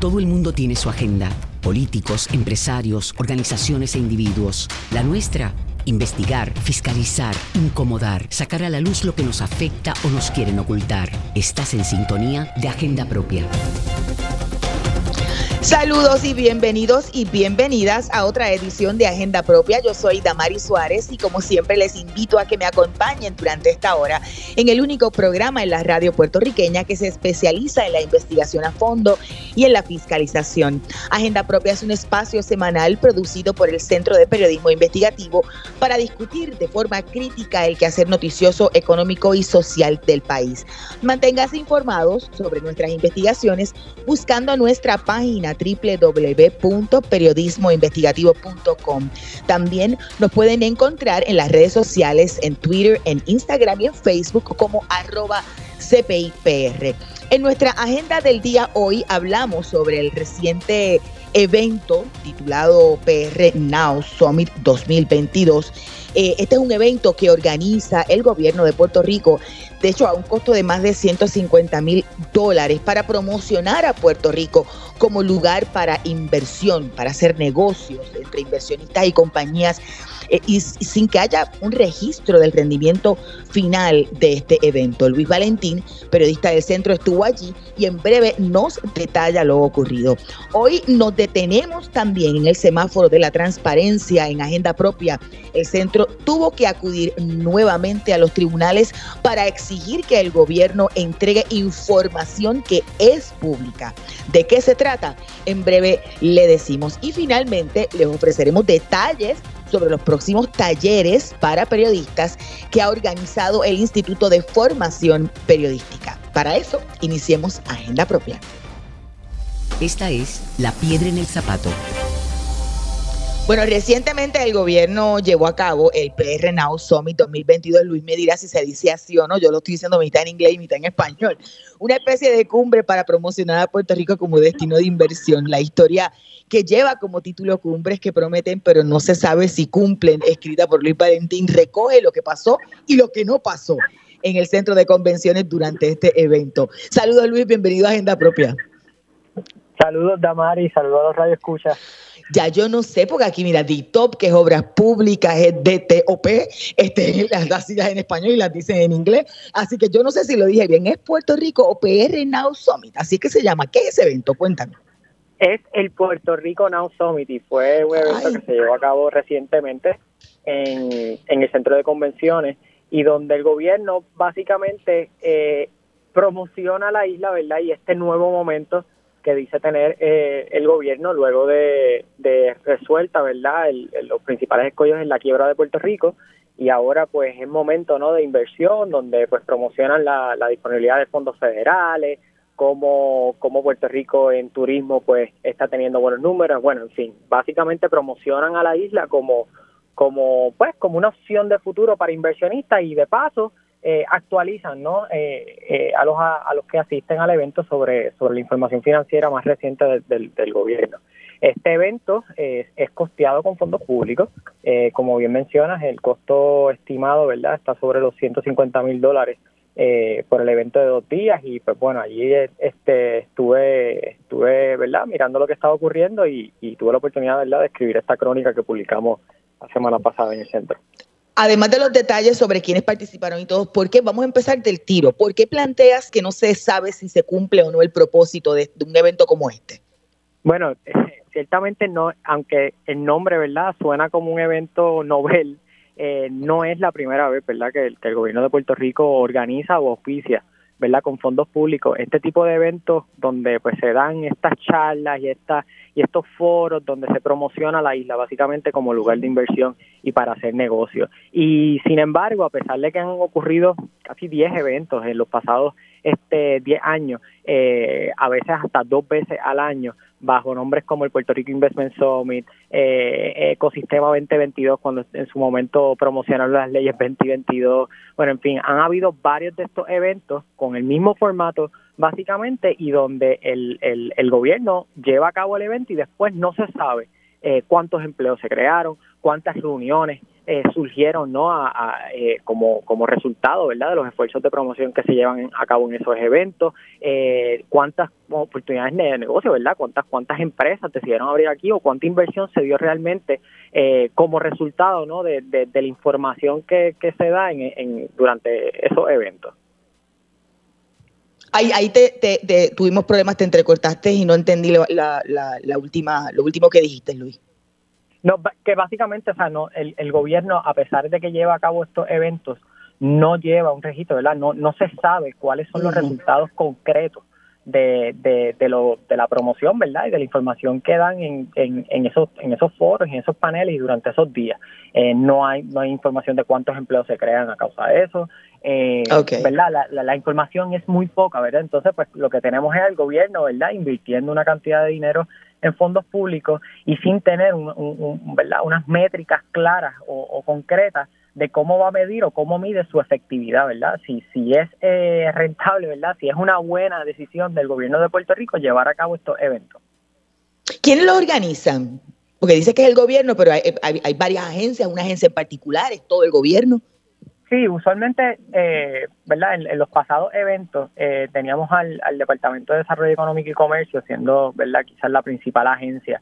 Todo el mundo tiene su agenda. Políticos, empresarios, organizaciones e individuos. La nuestra, investigar, fiscalizar, incomodar, sacar a la luz lo que nos afecta o nos quieren ocultar. Estás en sintonía de Agenda Propia. Saludos y bienvenidos y bienvenidas a otra edición de Agenda Propia. Yo soy Damari Suárez y como siempre les invito a que me acompañen durante esta hora en el único programa en la radio puertorriqueña que se especializa en la investigación a fondo y en la fiscalización. Agenda Propia es un espacio semanal producido por el Centro de Periodismo Investigativo para discutir de forma crítica el quehacer noticioso, económico y social del país. Manténgase informados sobre nuestras investigaciones buscando nuestra página www.periodismoinvestigativo.com. También nos pueden encontrar en las redes sociales, en Twitter, en Instagram y en Facebook como arroba CPIPR. En nuestra agenda del día hoy hablamos sobre el reciente evento titulado PR Now Summit 2022. Eh, este es un evento que organiza el gobierno de Puerto Rico de hecho a un costo de más de 150 mil dólares para promocionar a Puerto Rico como lugar para inversión, para hacer negocios entre inversionistas y compañías eh, y, sin que haya un registro del rendimiento final de este evento. Luis Valentín, periodista del centro, estuvo allí y en breve nos detalla lo ocurrido. Hoy nos detenemos también en el semáforo de la transparencia en agenda propia. El centro tuvo que acudir nuevamente a los tribunales para exigir que el gobierno entregue información que es pública. ¿De qué se trata? En breve le decimos. Y finalmente les ofreceremos detalles sobre los próximos talleres para periodistas que ha organizado el Instituto de Formación Periodística. Para eso, iniciemos Agenda Propia. Esta es La Piedra en el Zapato. Bueno, recientemente el gobierno llevó a cabo el PR Now Summit 2022. Luis me dirá si se dice así o no. Yo lo estoy diciendo mitad en inglés y mitad en español. Una especie de cumbre para promocionar a Puerto Rico como destino de inversión. La historia que lleva como título Cumbres que prometen, pero no se sabe si cumplen, escrita por Luis Valentín, recoge lo que pasó y lo que no pasó en el centro de convenciones durante este evento. Saludos Luis, bienvenido a Agenda Propia. Saludos Damari, saludos a los Radio Escucha. Ya yo no sé, porque aquí mira, DITOP, que es Obras Públicas, es DTOP, este, las, las siglas en español y las dicen en inglés. Así que yo no sé si lo dije bien, es Puerto Rico o PR Now Summit, así que se llama. ¿Qué es ese evento? Cuéntame es el Puerto Rico Now Summit y fue un evento que se llevó a cabo recientemente en, el centro de convenciones y donde el gobierno básicamente eh, promociona la isla, ¿verdad? Y este nuevo momento que dice tener eh, el gobierno luego de, resuelta, ¿verdad? los principales escollos en la quiebra de Puerto Rico y ahora pues es momento, ¿no? De inversión donde pues promocionan la, la disponibilidad de fondos federales, cómo, cómo Puerto Rico en turismo pues está teniendo buenos números, bueno, en fin, básicamente promocionan a la isla como como pues como una opción de futuro para inversionistas y de paso eh, actualizan ¿no? Eh, eh, a los a, los que asisten al evento sobre sobre la información financiera más reciente del, del, gobierno. Este evento es costeado con fondos públicos. Como bien mencionas el costo estimado verdad está sobre los 150 mil dólares eh, por el evento de dos días. Y pues bueno allí este estuve estuve verdad mirando lo que estaba ocurriendo y, tuve la oportunidad verdad de escribir esta crónica que publicamos la semana pasada en el centro Además de los detalles sobre quiénes participaron y todo, ¿por qué? Vamos a empezar del tiro. ¿Por qué planteas que no se sabe si se cumple o no el propósito de, un evento como este? Bueno, ciertamente no, aunque el nombre, ¿verdad? Suena como un evento novel, eh, no es la primera vez, ¿verdad?, que el, gobierno de Puerto Rico organiza o auspicia, ¿verdad?, con fondos públicos este tipo de eventos donde pues se dan estas charlas y estas y estos foros donde se promociona la isla básicamente como lugar de inversión y para hacer negocios. Y sin embargo, a pesar de que han ocurrido casi 10 eventos en los pasados este 10 años, eh, a veces hasta dos veces al año, bajo nombres como el Puerto Rico Investment Summit, eh, Ecosistema 2022, cuando en su momento promocionaron las leyes 2022. Bueno, en fin, han habido varios de estos eventos con el mismo formato, básicamente, y donde el, el, el gobierno lleva a cabo el evento y después no se sabe eh, cuántos empleos se crearon, cuántas reuniones eh, surgieron no a, eh, como, como resultado verdad de los esfuerzos de promoción que se llevan a cabo en esos eventos. Eh, cuántas oportunidades de negocio verdad cuántas cuántas empresas decidieron abrir aquí o cuánta inversión se dio realmente como resultado no de, de, la información que, que se da en, durante esos eventos Ahí, ahí te, tuvimos problemas, te entrecortaste y no entendí la, la, la última, lo último que dijiste, Luis. No, que básicamente, o sea, no, el, el gobierno, a pesar de que lleva a cabo estos eventos, no lleva un registro, ¿verdad? No, no se sabe cuáles son los resultados concretos de, de, de, lo, de la promoción, ¿verdad? Y de la información que dan en, en, en, esos, en esos foros, en esos paneles y durante esos días. Eh, no, hay, no hay información de cuántos empleos se crean a causa de eso. Eh, ¿verdad? La, la, la, información es muy poca, ¿verdad? Entonces, pues lo que tenemos es el gobierno, ¿verdad? Invirtiendo una cantidad de dinero en fondos públicos y sin tener un, ¿verdad? unas métricas claras o, concretas de cómo va a medir o cómo mide su efectividad, ¿verdad? Si, si es eh, rentable, ¿verdad? Si es una buena decisión del gobierno de Puerto Rico llevar a cabo estos eventos. ¿Quiénes lo organizan? Porque dice que es el gobierno, pero hay, hay, hay varias agencias, una agencia en particular, es todo el gobierno. Sí, usualmente, eh, ¿verdad? En, los pasados eventos eh, teníamos al, Departamento de Desarrollo Económico y Comercio siendo, ¿verdad? Quizás la principal agencia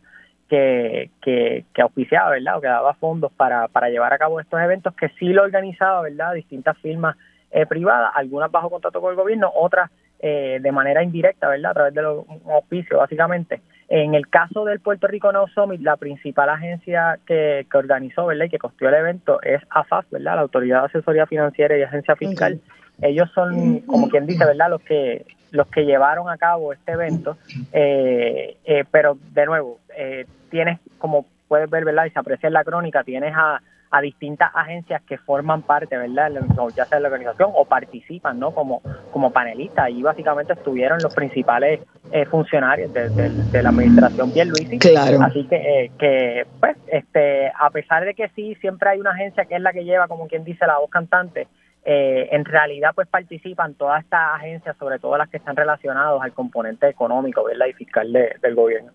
que, que, auspiciaba, ¿verdad? O que daba fondos para, para llevar a cabo estos eventos, que sí lo organizaba, ¿verdad? Distintas firmas eh, privadas, algunas bajo contrato con el gobierno, otras eh, de manera indirecta, ¿verdad? A través de los auspicios, básicamente. En el caso del Puerto Rico No Summit, la principal agencia que, que organizó, ¿verdad? Y que costeó el evento es AFAF, ¿verdad? La Autoridad de Asesoría Financiera y Agencia Fiscal. Ellos son, como quien dice, ¿verdad? Los que los que llevaron a cabo este evento, eh, eh, pero de nuevo, eh, tienes, como puedes ver, ¿verdad? Y se aprecia en la crónica, tienes a, a distintas agencias que forman parte, ¿verdad? Ya sea de la organización o participan, ¿no? Como, como panelistas. Y básicamente estuvieron los principales eh, funcionarios de, la administración Pierluisi. Claro. Así que, eh, que, pues, este, a pesar de que sí, siempre hay una agencia que es la que lleva, como quien dice, la voz cantante, eh, en realidad pues participan todas estas agencias, sobre todo las que están relacionadas al componente económico, ¿verdad? Y fiscal del gobierno.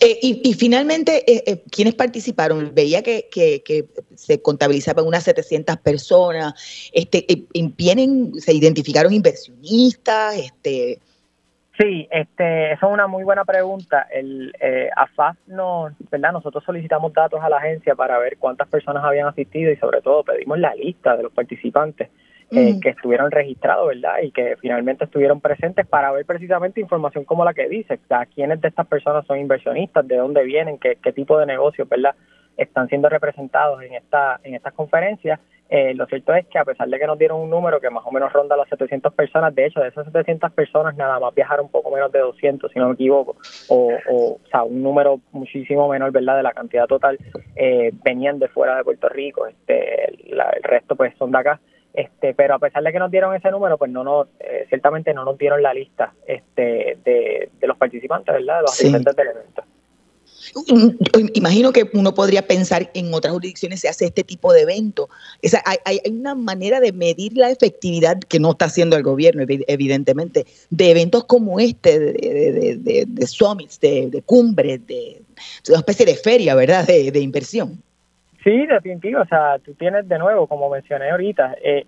Eh, y, finalmente, eh, eh, ¿quiénes participaron? Veía que, que, se contabilizaban unas 700 personas. Este, vienen, ¿Se identificaron inversionistas? Este... Sí, este, esa es una muy buena pregunta. El AFAF, no, ¿verdad? nosotros solicitamos datos a la agencia para ver cuántas personas habían asistido y sobre todo pedimos la lista de los participantes. Eh, que estuvieron registrados, ¿verdad? Y que finalmente estuvieron presentes para ver precisamente información como la que dice, o quiénes de estas personas son inversionistas, de dónde vienen, qué, qué tipo de negocios, ¿verdad? Están siendo representados en esta en estas conferencias. Eh, lo cierto es que a pesar de que nos dieron un número que más o menos ronda las 700 personas, de hecho, de esas 700 personas nada más viajaron un poco menos de 200, si no me equivoco, o, o, sea, un número muchísimo menor, ¿verdad?, de la cantidad total, eh, venían de fuera de Puerto Rico, este el resto pues son de acá. Este, pero a pesar de que nos dieron ese número, pues no nos, eh, ciertamente no nos dieron la lista este, de, los participantes, ¿verdad? De los asistentes del evento. Imagino que uno podría pensar en otras jurisdicciones se hace este tipo de evento. hay, hay, una manera de medir la efectividad que no está haciendo el gobierno, evidentemente, de eventos como este, de, de, de, summits, de, cumbres, de, una especie de feria, ¿verdad? de inversión. Sí, definitivo. O sea, tú tienes de nuevo, como mencioné ahorita, eh,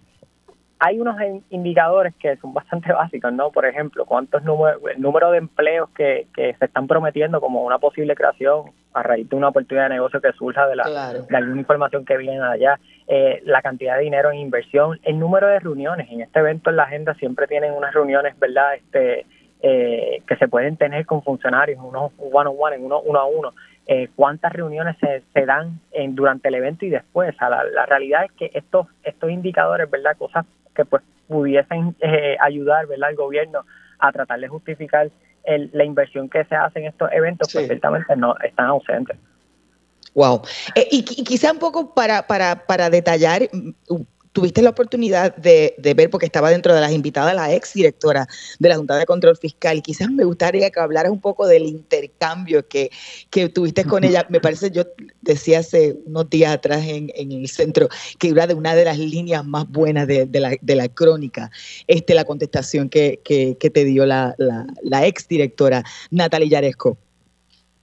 hay unos indicadores que son bastante básicos, ¿no? Por ejemplo, cuántos números, el número de empleos que, que se están prometiendo como una posible creación a raíz de una oportunidad de negocio que surja de, la, de alguna información que viene allá, eh, la cantidad de dinero en inversión, el número de reuniones. En este evento en la agenda siempre tienen unas reuniones, ¿verdad? Este, eh, que se pueden tener con funcionarios, uno one on one, en uno, uno a uno. Eh, cuántas reuniones se, se dan en, durante el evento y después. la, realidad es que estos estos indicadores, ¿verdad? Cosas que pues pudiesen eh, ayudar, ¿verdad? Al gobierno a tratar de justificar el, la inversión que se hace en estos eventos, pues ciertamente no están ausentes. Wow. Eh, y, y, quizá un poco para, para, para detallar tuviste la oportunidad de, ver, porque estaba dentro de las invitadas, la ex directora de la Junta de Control Fiscal, quizás me gustaría que hablaras un poco del intercambio que, que tuviste con ella. Me parece, yo decía hace unos días atrás en, el centro, que era de una de las líneas más buenas de, la, de la, crónica, este, la contestación que, que, te dio la, la, ex directora Natalia Yaresco.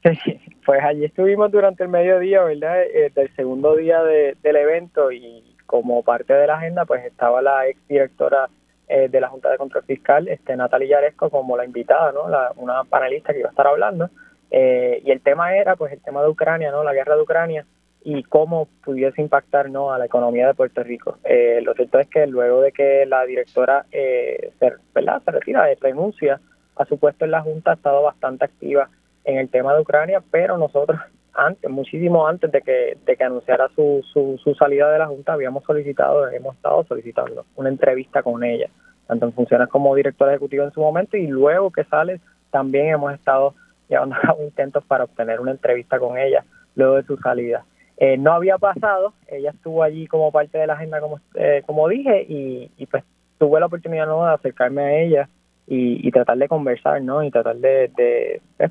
pues allí estuvimos durante el mediodía, ¿verdad? Eh, del segundo día del evento y como parte de la agenda, pues estaba la ex directora eh, de la Junta de Control Fiscal, este, Natalia Yaresco, como la invitada, ¿no? una panelista que iba a estar hablando. Eh, y el tema era, pues, el tema de Ucrania, ¿no? La guerra de Ucrania y cómo pudiese impactar, ¿no? A la economía de Puerto Rico. Eh, lo cierto es que luego de que la directora se, ¿verdad? se retira, renuncia a su puesto en la Junta, ha estado bastante activa en el tema de Ucrania, pero nosotros antes, muchísimo antes de que, de que anunciara su, su, su salida de la Junta, habíamos solicitado, hemos estado solicitando una entrevista con ella, tanto en funciones como directora ejecutiva en su momento, y luego que sale, también hemos estado llevando a cabo intentos para obtener una entrevista con ella luego de su salida. Eh, no había pasado, ella estuvo allí como parte de la agenda, como, eh, como dije, y, pues tuve la oportunidad ¿no? de acercarme a ella y, tratar de conversar, ¿no? Y tratar de,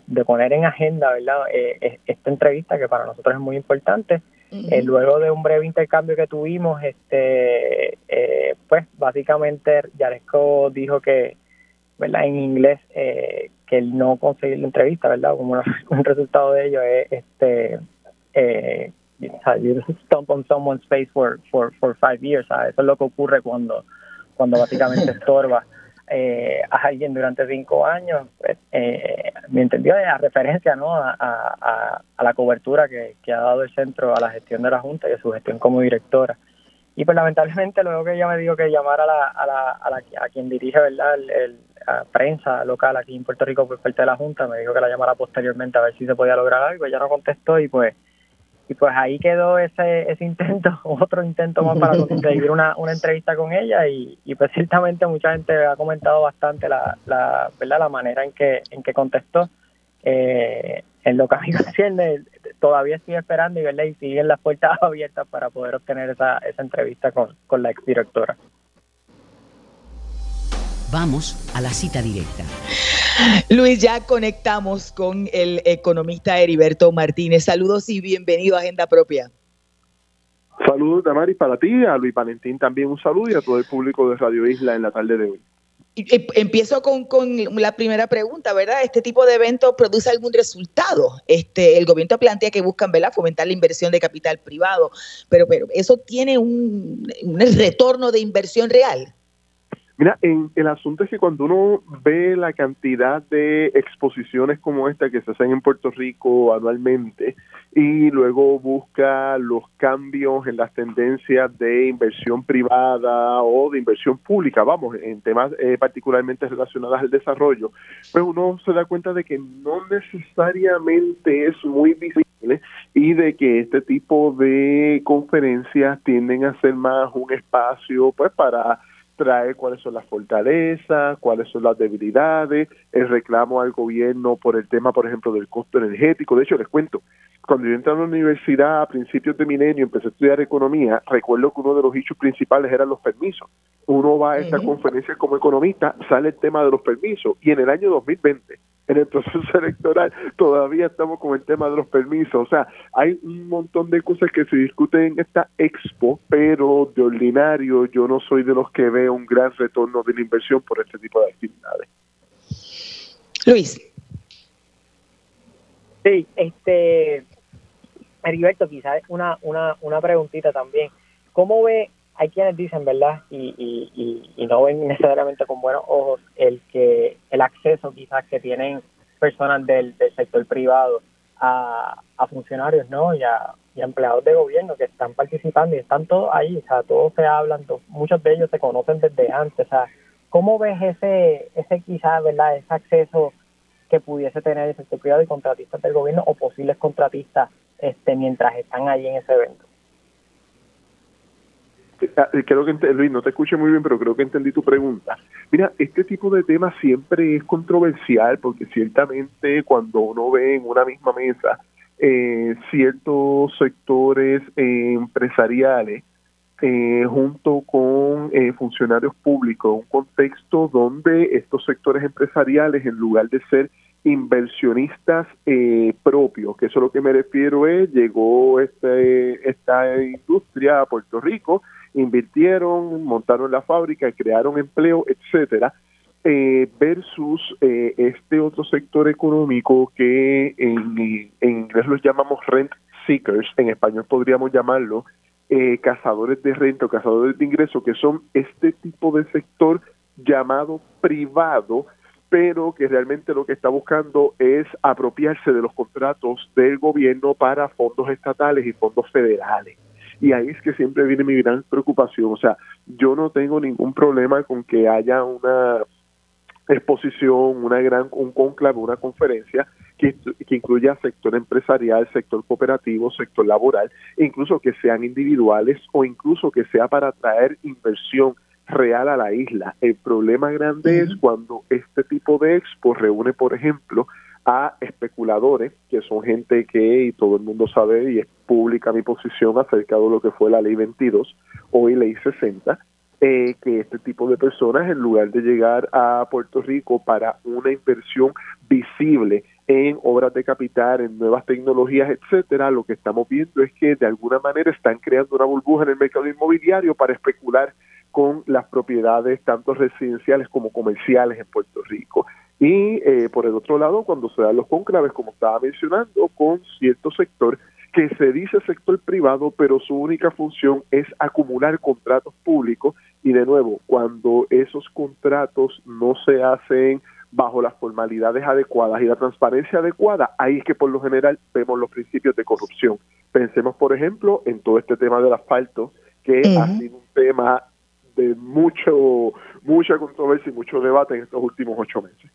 de, poner en agenda, ¿verdad? Eh, esta entrevista que para nosotros es muy importante. Eh, luego de un breve intercambio que tuvimos, este, eh, pues básicamente Yaresco dijo que, ¿verdad? En inglés, que el no conseguir la entrevista, ¿verdad? Como un resultado de ello es, este, eh, you stomp on someone's face for, for, for five years, Eso es lo que ocurre cuando, cuando básicamente estorba eh, a alguien durante cinco años, pues, eh, mi entendido es a referencia ¿no? A, a, la cobertura que, ha dado el centro a la gestión de la Junta y a su gestión como directora. Y pues lamentablemente luego que ella me dijo que llamara a, la, a, la, a, quien dirige verdad el, prensa local aquí en Puerto Rico por parte de la Junta, me dijo que la llamara posteriormente a ver si se podía lograr algo, ella no contestó y pues y pues ahí quedó ese, ese intento, otro intento más para conseguir una, una entrevista con ella y, y pues ciertamente mucha gente ha comentado bastante la, la, ¿verdad? la manera en que, en que contestó. Eh, en lo que a mí me todavía estoy esperando y, ¿verdad? y siguen las puertas abiertas para poder obtener esa, esa entrevista con, con la exdirectora. Vamos a la cita directa. Luis, ya conectamos con el economista Heriberto Martínez. Saludos y bienvenido a Agenda Propia. Saludos, Damaris, para ti, a Luis Valentín también un saludo y a todo el público de Radio Isla en la tarde de hoy. Empiezo con, la primera pregunta, ¿verdad? ¿Este tipo de evento produce algún resultado? Este, el gobierno plantea que buscan, ¿verdad?, fomentar la inversión de capital privado, pero, pero ¿eso tiene un, un retorno de inversión real? Mira, en, el asunto es que cuando uno ve la cantidad de exposiciones como esta que se hacen en Puerto Rico anualmente y luego busca los cambios en las tendencias de inversión privada o de inversión pública, vamos, en temas eh, particularmente relacionados al desarrollo, pues uno se da cuenta de que no necesariamente es muy visible y de que este tipo de conferencias tienden a ser más un espacio pues para trae cuáles son las fortalezas, cuáles son las debilidades, el reclamo al gobierno por el tema, por ejemplo, del costo energético. De hecho, les cuento, cuando yo entré a la universidad a principios de milenio, empecé a estudiar economía, recuerdo que uno de los hechos principales eran los permisos. Uno va a esta conferencia como economista, sale el tema de los permisos, y en el año 2020 en el proceso electoral todavía estamos con el tema de los permisos. O sea, hay un montón de cosas que se discuten en esta expo, pero de ordinario yo no soy de los que veo un gran retorno de la inversión por este tipo de actividades. Luis. Sí, este, Heriberto, quizás una, una, una preguntita también. ¿Cómo ve hay quienes dicen, ¿verdad? Y, y, no ven necesariamente con buenos ojos el que el acceso quizás que tienen personas del, del sector privado a, a funcionarios, ¿no? Y a, empleados de gobierno que están participando y están todos ahí, o sea, todos se hablan, muchos de ellos se conocen desde antes, o sea, ¿cómo ves ese, ese quizás, ¿verdad? Ese acceso que pudiese tener el sector privado y contratistas del gobierno o posibles contratistas este mientras están allí en ese evento? Ah, eh, creo que Luis no te escuché muy bien pero creo que entendí tu pregunta. Mira este tipo de temas siempre es controversial porque ciertamente cuando uno ve en una misma mesa eh, ciertos sectores eh, empresariales eh, junto con funcionarios públicos, un contexto donde estos sectores empresariales, en lugar de ser inversionistas eh, propios, que eso es lo que me refiero es, llegó este, esta industria a Puerto Rico, invirtieron, montaron la fábrica, crearon empleo, etcétera, eh, versus eh, este otro sector económico que en, inglés los llamamos rent seekers, en español podríamos llamarlo eh, cazadores de renta o cazadores de ingresos, que son este tipo de sector llamado privado, pero que realmente lo que está buscando es apropiarse de los contratos del gobierno para fondos estatales y fondos federales. Y ahí es que siempre viene mi gran preocupación. O sea, yo no tengo ningún problema con que haya una exposición, una gran, un conclave, una conferencia que, que incluya sector empresarial, sector cooperativo, sector laboral, incluso que sean individuales o incluso que sea para atraer inversión real a la isla. El problema grande es cuando este tipo de expo reúne, por ejemplo, a especuladores, que son gente que, y todo el mundo sabe, y es pública mi posición acerca de lo que fue la ley 22, hoy ley 60, eh, que este tipo de personas, en lugar de llegar a Puerto Rico para una inversión visible en obras de capital, en nuevas tecnologías, etcétera, lo que estamos viendo es que de alguna manera están creando una burbuja en el mercado inmobiliario para especular con las propiedades tanto residenciales como comerciales en Puerto Rico. Y eh, por el otro lado, cuando se dan los conclaves, como estaba mencionando, con cierto sector que se dice sector privado, pero su única función es acumular contratos públicos y de nuevo, cuando esos contratos no se hacen bajo las formalidades adecuadas y la transparencia adecuada, ahí es que por lo general vemos los principios de corrupción. Pensemos, por ejemplo, en todo este tema del asfalto, que ha sido un tema de mucho mucha controversia y mucho debate en estos últimos ocho meses.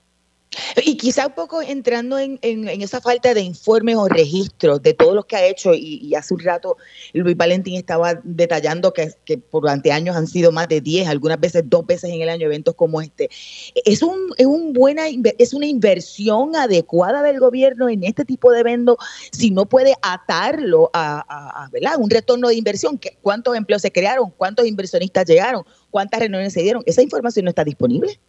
Y quizá un poco entrando en, esa falta de informes o registros de todo lo que ha hecho, y, hace un rato Luis Valentín estaba detallando que, que durante años han sido más de 10, algunas veces dos veces en el año eventos como este. ¿Es, un, es, un buena, es una inversión adecuada del gobierno en este tipo de eventos si no puede atarlo a, un retorno de inversión? ¿Cuántos empleos se crearon? ¿Cuántos inversionistas llegaron? ¿Cuántas reuniones se dieron? ¿Esa información no está disponible?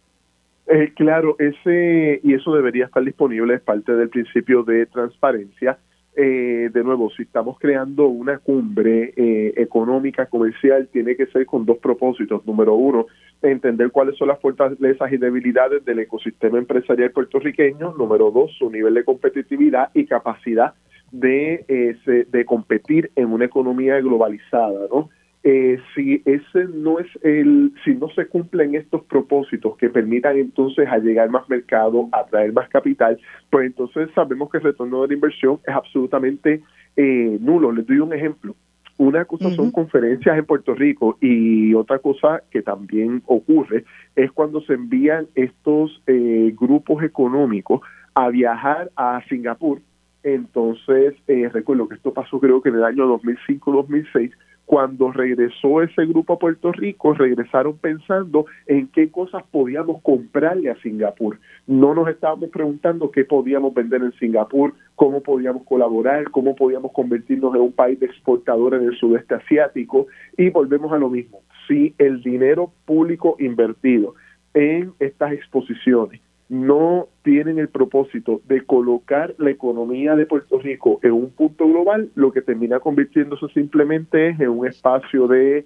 Eh, claro, ese y eso debería estar disponible, es parte del principio de transparencia. Eh, de nuevo, si estamos creando una cumbre eh, económica, comercial, tiene que ser con dos propósitos. Número uno, entender cuáles son las fortalezas y debilidades del ecosistema empresarial puertorriqueño. Número dos, su nivel de competitividad y capacidad de, de competir en una economía globalizada, ¿no? Eh, si ese no es el, si no se cumplen estos propósitos que permitan entonces a llegar más mercado, atraer más capital, pues entonces sabemos que el retorno de la inversión es absolutamente eh, nulo. Les doy un ejemplo. Una cosa son conferencias en Puerto Rico y otra cosa que también ocurre es cuando se envían estos eh, grupos económicos a viajar a Singapur. Entonces, recuerdo que esto pasó creo que en el año 2005-2006 cuando regresó ese grupo a Puerto Rico, regresaron pensando en qué cosas podíamos comprarle a Singapur. No nos estábamos preguntando qué podíamos vender en Singapur, cómo podíamos colaborar, cómo podíamos convertirnos en un país de exportador en el sudeste asiático y volvemos a lo mismo. Si el dinero público invertido en estas exposiciones no tienen el propósito de colocar la economía de Puerto Rico en un punto global, lo que termina convirtiéndose simplemente es en un espacio de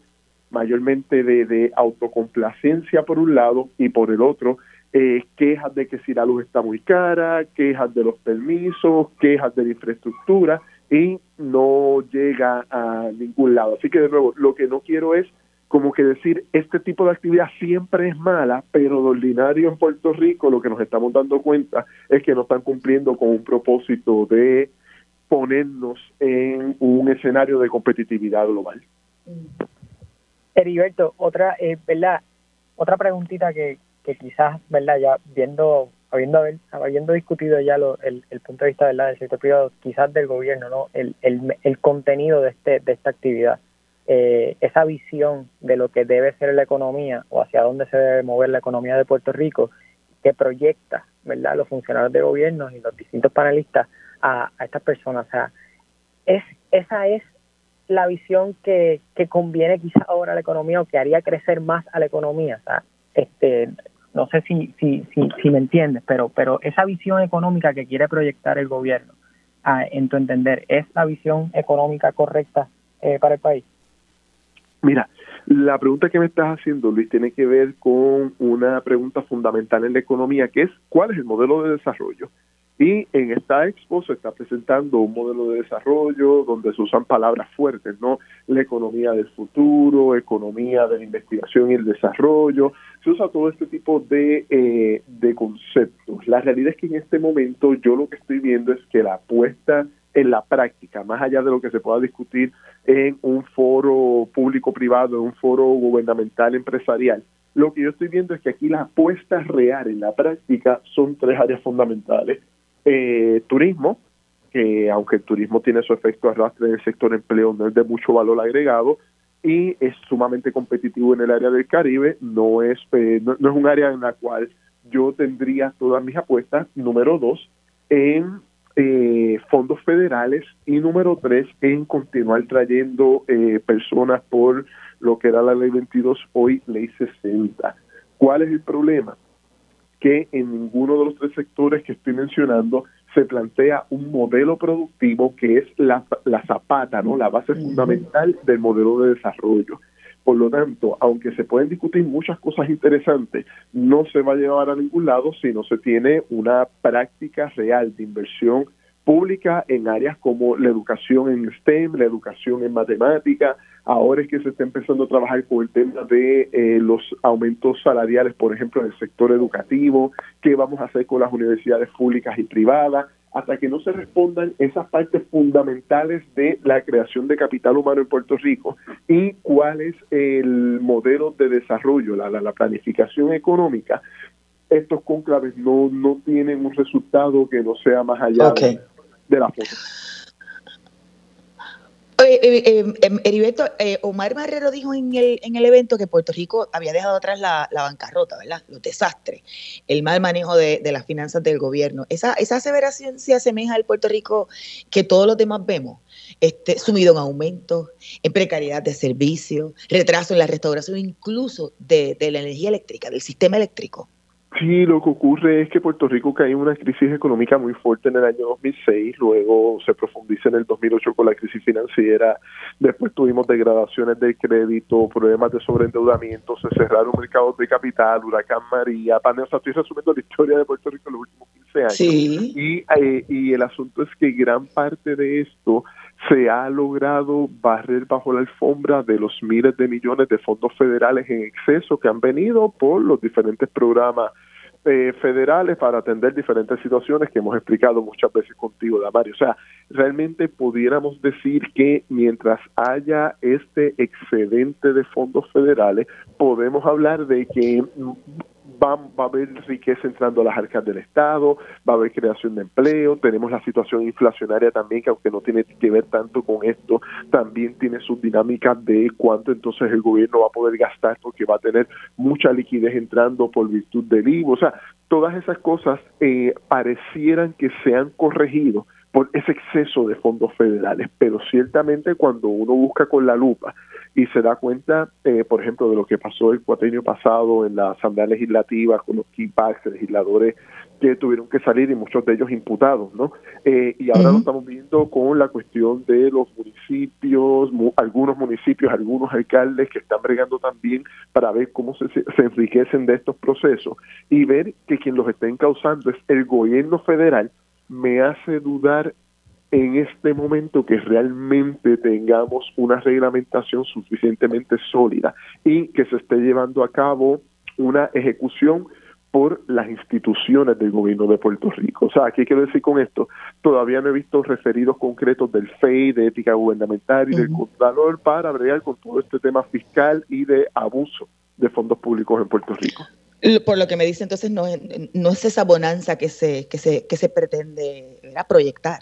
mayormente de, autocomplacencia por un lado y por el otro eh, quejas de que si la luz está muy cara, quejas de los permisos, quejas de la infraestructura y no llega a ningún lado. Así que de nuevo, lo que no quiero es como que decir, este tipo de actividad siempre es mala, pero de ordinario en Puerto Rico lo que nos estamos dando cuenta es que no están cumpliendo con un propósito de ponernos en un escenario de competitividad global. Heriberto, otra, eh, ¿verdad? Otra preguntita que, quizás, ¿verdad? Ya viendo, habiendo, habiendo discutido ya lo, el, el, punto de vista, ¿verdad? Del sector privado, quizás del gobierno, ¿no? El, el, el contenido de, este, de esta actividad eh, esa visión de lo que debe ser la economía o hacia dónde se debe mover la economía de Puerto Rico que proyecta, ¿verdad?, los funcionarios de gobierno y los distintos panelistas a, estas personas. O sea, es, esa es la visión que, que conviene quizás ahora a la economía o que haría crecer más a la economía. O sea, este, no sé si, si, si, si me entiendes, pero, pero esa visión económica que quiere proyectar el gobierno, ah, en tu entender, ¿es la visión económica correcta eh, para el país? Mira, La pregunta que me estás haciendo, Luis, tiene que ver con una pregunta fundamental en la economía, que es ¿cuál es el modelo de desarrollo? Y en esta expo se está presentando un modelo de desarrollo donde se usan palabras fuertes, ¿no? La economía del futuro, economía de la investigación y el desarrollo, se usa todo este tipo de, eh, de conceptos. La realidad es que en este momento yo lo que estoy viendo es que la apuesta en la práctica, más allá de lo que se pueda discutir en un foro público-privado, en un foro gubernamental empresarial, lo que yo estoy viendo es que aquí la apuesta real en la práctica son tres áreas fundamentales. Eh, turismo, que aunque el turismo tiene su efecto arrastre en el sector empleo, no es de mucho valor agregado y es sumamente competitivo en el área del Caribe, no es, eh, no, es un área en la cual yo tendría todas mis apuestas, número dos, en eh, fondos federales y número tres, en continuar trayendo eh, personas por lo que era la ley 22, hoy ley 60. ¿Cuál es el problema? que en ninguno de los tres sectores que estoy mencionando se plantea un modelo productivo que es la, la zapata, ¿no? la base fundamental del modelo de desarrollo. Por lo tanto, aunque se pueden discutir muchas cosas interesantes, no se va a llevar a ningún lado si no se tiene una práctica real de inversión pública en áreas como la educación en STEM, la educación en matemática. Ahora es que se está empezando a trabajar con el tema de eh, los aumentos salariales, por ejemplo, en el sector educativo, qué vamos a hacer con las universidades públicas y privadas, hasta que no se respondan esas partes fundamentales de la creación de capital humano en Puerto Rico y cuál es el modelo de desarrollo, la, la, planificación económica, estos conclaves no, no tienen un resultado que no sea más allá de la foto. Eh, eh, em, Heriberto, eh, Omar Marrero dijo en el, en el evento que Puerto Rico había dejado atrás la, bancarrota, ¿verdad? Los desastres, el mal manejo de, las finanzas del gobierno. Esa, esa aseveración se asemeja al Puerto Rico que todos los demás vemos, este, sumido en aumento, en precariedad de servicio, retraso en la restauración incluso de la energía eléctrica, del sistema eléctrico. Sí, lo que ocurre es que Puerto Rico cayó en una crisis económica muy fuerte en el año 2006, luego se profundiza en el 2008 con la crisis financiera, después tuvimos degradaciones del crédito, problemas de sobreendeudamiento, se cerraron mercados de capital, huracán María, pandemia, o sea, estoy resumiendo la historia de Puerto Rico en los últimos 15 años. Y, eh, y el asunto es que gran parte de esto se ha logrado barrer bajo la alfombra de los miles de millones de fondos federales en exceso que han venido por los diferentes programas eh, federales para atender diferentes situaciones que hemos explicado muchas veces contigo, Damario. O sea, realmente pudiéramos decir que mientras haya este excedente de fondos federales, podemos hablar de que va, a haber riqueza entrando a las arcas del Estado, va a haber creación de empleo, tenemos la situación inflacionaria también, que aunque no tiene que ver tanto con esto, también tiene sus dinámicas de cuánto entonces el gobierno va a poder gastar porque va a tener mucha liquidez entrando por virtud del IVA. O sea, todas esas cosas eh, parecieran que se han corregido por ese exceso de fondos federales, pero ciertamente cuando uno busca con la lupa y se da cuenta, eh, por ejemplo, de lo que pasó el cuatrienio pasado en la Asamblea Legislativa con los keypacks, legisladores que tuvieron que salir y muchos de ellos imputados, ¿no? Eh, y ahora lo estamos viendo con la cuestión de los municipios, algunos municipios, algunos alcaldes que están bregando también para ver cómo se, se enriquecen de estos procesos y ver que quien los está encauzando es el gobierno federal me hace dudar en este momento que realmente tengamos una reglamentación suficientemente sólida y que se esté llevando a cabo una ejecución por las instituciones del gobierno de Puerto Rico. O sea, ¿qué quiero decir con esto? Todavía no he visto referidos concretos del FEI, de ética gubernamental y del Contralor para bregar con todo este tema fiscal y de abuso de fondos públicos en Puerto Rico. Por lo que me dice entonces, no, no es esa bonanza que se, que se, que se pretende proyectar.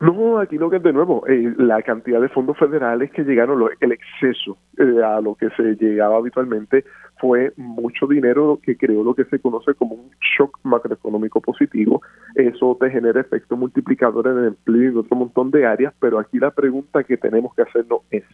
No, aquí lo que es de nuevo, eh, la cantidad de fondos federales que llegaron, el exceso eh, a lo que se llegaba habitualmente fue mucho dinero que creó lo que se conoce como un shock macroeconómico positivo. Eso te genera efecto multiplicador en el empleo y en otro montón de áreas, pero aquí la pregunta que tenemos que hacernos es,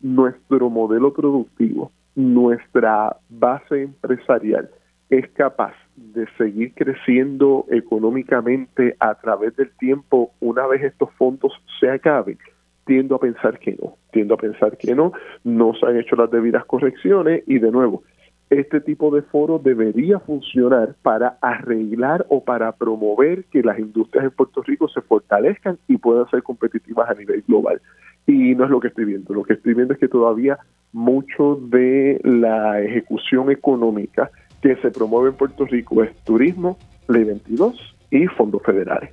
¿nuestro modelo productivo nuestra base empresarial es capaz de seguir creciendo económicamente a través del tiempo una vez estos fondos se acaben. tiendo a pensar que no, tiendo a pensar que no, no se han hecho las debidas correcciones y de nuevo, este tipo de foro debería funcionar para arreglar o para promover que las industrias en Puerto Rico se fortalezcan y puedan ser competitivas a nivel global. Y no es lo que estoy viendo, lo que estoy viendo es que todavía mucho de la ejecución económica que se promueve en Puerto Rico es turismo, ley 22 y fondos federales.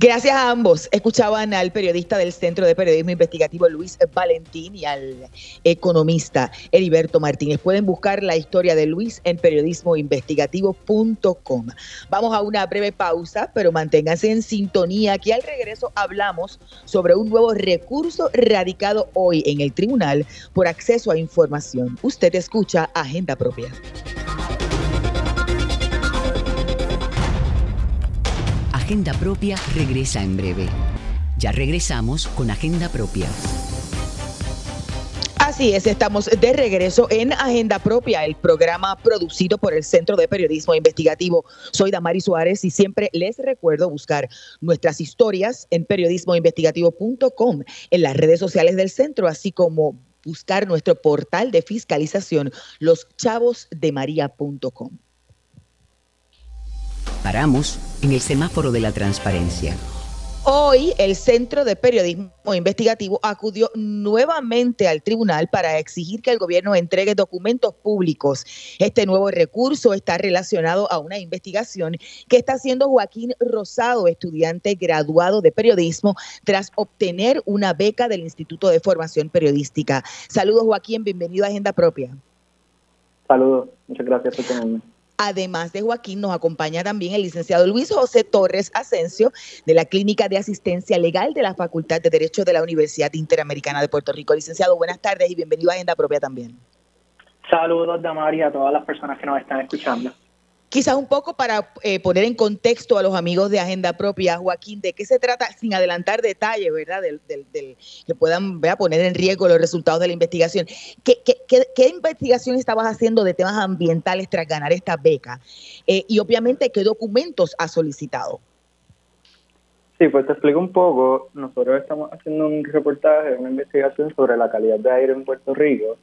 Gracias a ambos. Escuchaban al periodista del Centro de Periodismo Investigativo Luis Valentín y al economista Heriberto Martínez. Pueden buscar la historia de Luis en periodismoinvestigativo.com. Vamos a una breve pausa, pero manténganse en sintonía que al regreso hablamos sobre un nuevo recurso radicado hoy en el tribunal por acceso a información. Usted escucha Agenda Propia. Agenda Propia regresa en breve. Ya regresamos con Agenda Propia. Así es, estamos de regreso en Agenda Propia, el programa producido por el Centro de Periodismo Investigativo. Soy Damari Suárez y siempre les recuerdo buscar nuestras historias en periodismoinvestigativo.com, en las redes sociales del centro, así como buscar nuestro portal de fiscalización, loschavosdemaria.com. Paramos en el semáforo de la transparencia. Hoy el Centro de Periodismo Investigativo acudió nuevamente al tribunal para exigir que el gobierno entregue documentos públicos. Este nuevo recurso está relacionado a una investigación que está haciendo Joaquín Rosado, estudiante graduado de periodismo, tras obtener una beca del Instituto de Formación Periodística. Saludos Joaquín, bienvenido a Agenda Propia. Saludos, muchas gracias por tenerme. Además de Joaquín, nos acompaña también el licenciado Luis José Torres Asensio de la Clínica de Asistencia Legal de la Facultad de Derecho de la Universidad Interamericana de Puerto Rico. Licenciado, buenas tardes y bienvenido a Agenda Propia también. Saludos, Damari, a todas las personas que nos están escuchando. Quizás un poco para eh, poner en contexto a los amigos de Agenda Propia, Joaquín, de qué se trata, sin adelantar detalles, ¿verdad? Del, que puedan poner en riesgo los resultados de la investigación. ¿Qué, qué, investigación estabas haciendo de temas ambientales tras ganar esta beca? Eh, y obviamente, ¿qué documentos has solicitado? Sí, pues te explico un poco. Nosotros estamos haciendo un reportaje, una investigación sobre la calidad de aire en Puerto Rico